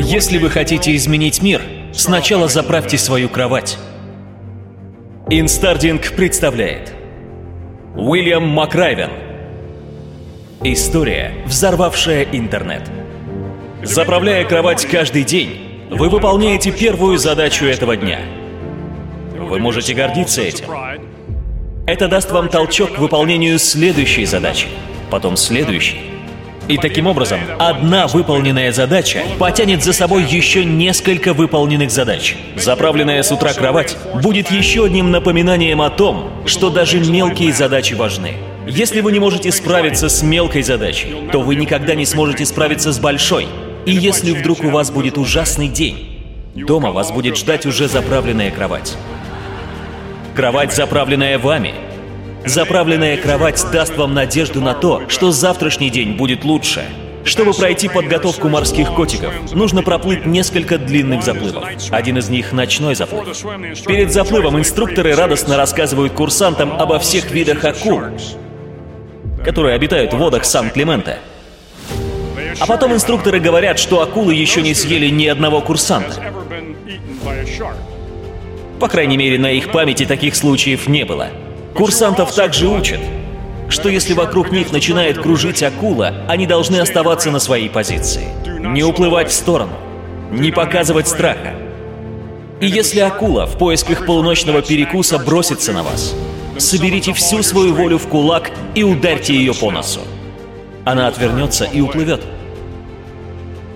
Если вы хотите изменить мир, сначала заправьте свою кровать. Инстаридинг представляет Уильям Макрейвен История, взорвавшая интернет Заправляя кровать каждый день, вы выполняете первую задачу этого дня. Вы можете гордиться этим. Это даст вам толчок к выполнению следующей задачи, потом следующей. И таким образом, одна выполненная задача потянет за собой еще несколько выполненных задач. Заправленная с утра кровать будет еще одним напоминанием о том, что даже мелкие задачи важны. Если вы не можете справиться с мелкой задачей, то вы никогда не сможете справиться с большой. И если вдруг у вас будет ужасный день, дома вас будет ждать уже заправленная кровать. Кровать, заправленная вами – Заправленная кровать даст вам надежду на то, что завтрашний день будет лучше. Чтобы пройти подготовку морских котиков, нужно проплыть несколько длинных заплывов. Один из них — ночной заплыв. Перед заплывом инструкторы радостно рассказывают курсантам обо всех видах акул, которые обитают в водах Сан-Климента. А потом инструкторы говорят, что акулы еще не съели ни одного курсанта. По крайней мере, на их памяти таких случаев не было. Курсантов также учат, что если вокруг них начинает кружить акула, они должны оставаться на своей позиции. Не уплывать в сторону, не показывать страха. И если акула в поисках полуночного перекуса бросится на вас, соберите всю свою волю в кулак и ударьте ее по носу. Она отвернется и уплывет.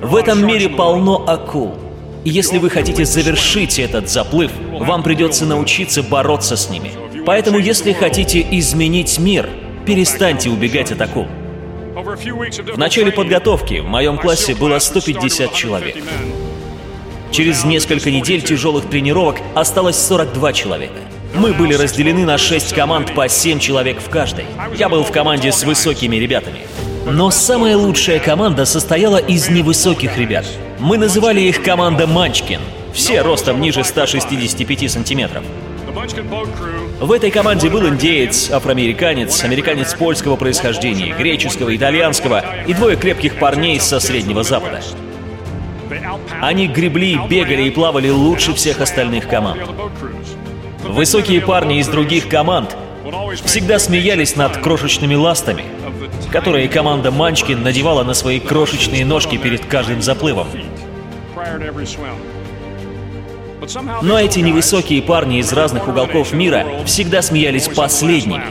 В этом мире полно акул. Если вы хотите завершить этот заплыв, вам придется научиться бороться с ними – Поэтому, если хотите изменить мир, перестаньте убегать от акул. В начале подготовки в моем классе было 150 человек. Через несколько недель тяжелых тренировок осталось 42 человека. Мы были разделены на 6 команд по 7 человек в каждой. Я был в команде с высокими ребятами. Но самая лучшая команда состояла из невысоких ребят. Мы называли их команда Манчкин. Все ростом ниже 165 сантиметров. В этой команде был индеец, афроамериканец, американец польского происхождения, греческого, итальянского и двое крепких парней со Среднего Запада. Они гребли, бегали и плавали лучше всех остальных команд. Высокие парни из других команд всегда смеялись над крошечными ластами, которые команда Манчкин надевала на свои крошечные ножки перед каждым заплывом. Но эти невысокие парни из разных уголков мира всегда смеялись последними,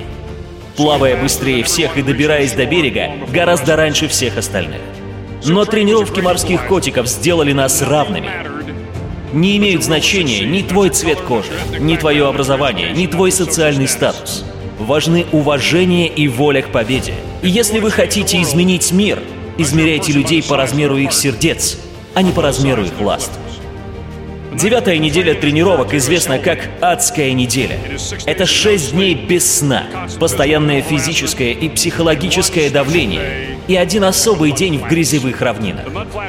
плавая быстрее всех и добираясь до берега гораздо раньше всех остальных. Но тренировки морских котиков сделали нас равными. Не имеют значения ни твой цвет кожи, ни твое образование, ни твой социальный статус. Важны уважение и воля к победе. И если вы хотите изменить мир, измеряйте людей по размеру их сердец, а не по размеру их ласт. Девятая неделя тренировок известна как «адская неделя». Это шесть дней без сна, постоянное физическое и психологическое давление и один особый день в грязевых равнинах.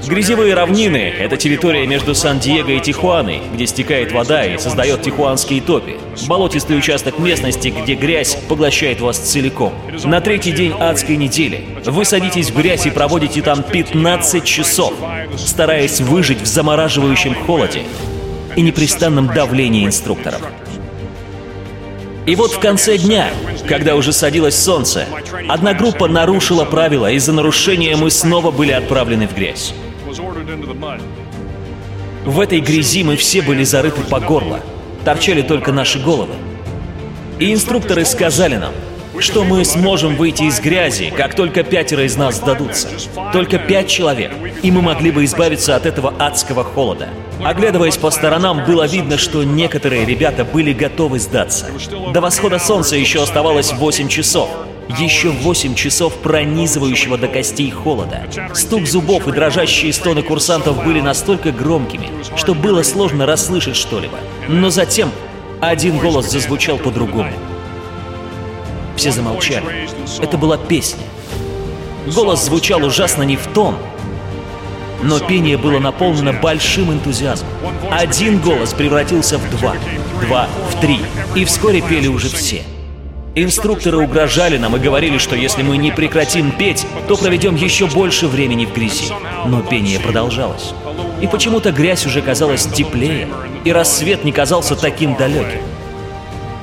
Грязевые равнины — это территория между Сан-Диего и Тихуаной, где стекает вода и создает тихуанские топи. Болотистый участок местности, где грязь поглощает вас целиком. На третий день адской недели вы садитесь в грязь и проводите там 15 часов, стараясь выжить в замораживающем холоде и непрестанном давлении инструкторов. И вот в конце дня, когда уже садилось солнце, одна группа нарушила правила, из-за нарушения мы снова были отправлены в грязь. В этой грязи мы все были зарыты по горло, торчали только наши головы. И инструкторы сказали нам – что мы сможем выйти из грязи, как только пятеро из нас сдадутся. Только пять человек, и мы могли бы избавиться от этого адского холода. Оглядываясь по сторонам, было видно, что некоторые ребята были готовы сдаться. До восхода солнца еще оставалось 8 часов. Еще 8 часов пронизывающего до костей холода. Стук зубов и дрожащие стоны курсантов были настолько громкими, что было сложно расслышать что-либо. Но затем один голос зазвучал по-другому. Все замолчали. Это была песня. Голос звучал ужасно не в тон, но пение было наполнено большим энтузиазмом. Один голос превратился в два, два в три, и вскоре пели уже все. Инструкторы угрожали нам и говорили, что если мы не прекратим петь, то проведем еще больше времени в грязи. Но пение продолжалось. И почему-то грязь уже казалась теплее, и рассвет не казался таким далеким.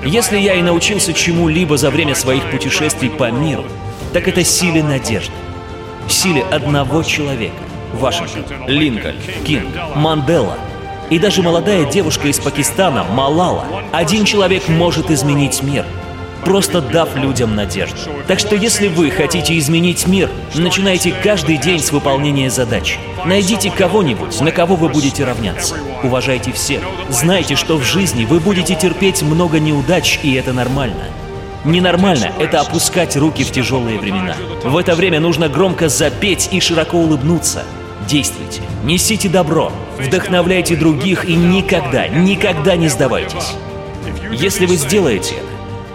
Если я и научился чему-либо за время своих путешествий по миру, так это силе надежды. Силе одного человека. Вашингтон, Линкольн, Кинг, Мандела и даже молодая девушка из Пакистана, Малала. Один человек может изменить мир — просто дав людям надежду. Так что если вы хотите изменить мир, начинайте каждый день с выполнения задач. Найдите кого-нибудь, на кого вы будете равняться. Уважайте всех. Знайте, что в жизни вы будете терпеть много неудач, и это нормально. Ненормально — это опускать руки в тяжелые времена. В это время нужно громко запеть и широко улыбнуться. Действуйте, несите добро, вдохновляйте других и никогда, никогда не сдавайтесь. Если вы сделаете это,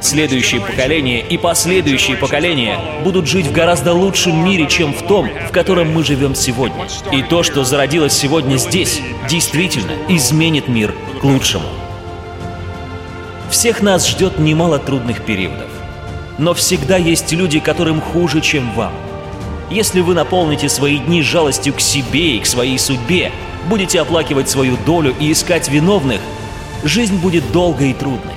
Следующие поколения и последующие поколения будут жить в гораздо лучшем мире, чем в том, в котором мы живем сегодня. И то, что зародилось сегодня здесь, действительно изменит мир к лучшему. Всех нас ждет немало трудных периодов. Но всегда есть люди, которым хуже, чем вам. Если вы наполните свои дни жалостью к себе и к своей судьбе, будете оплакивать свою долю и искать виновных, жизнь будет долгой и трудной.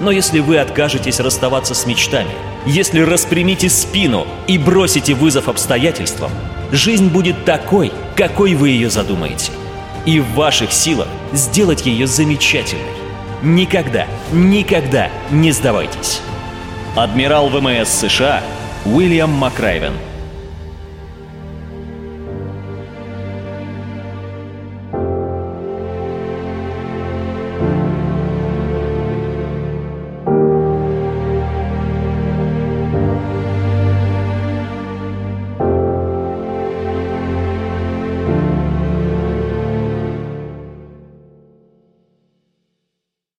Но если вы откажетесь расставаться с мечтами, если распрямите спину и бросите вызов обстоятельствам, жизнь будет такой, какой вы ее задумаете. И в ваших силах сделать ее замечательной. Никогда, никогда не сдавайтесь. Адмирал ВМС США Уильям Макрайвен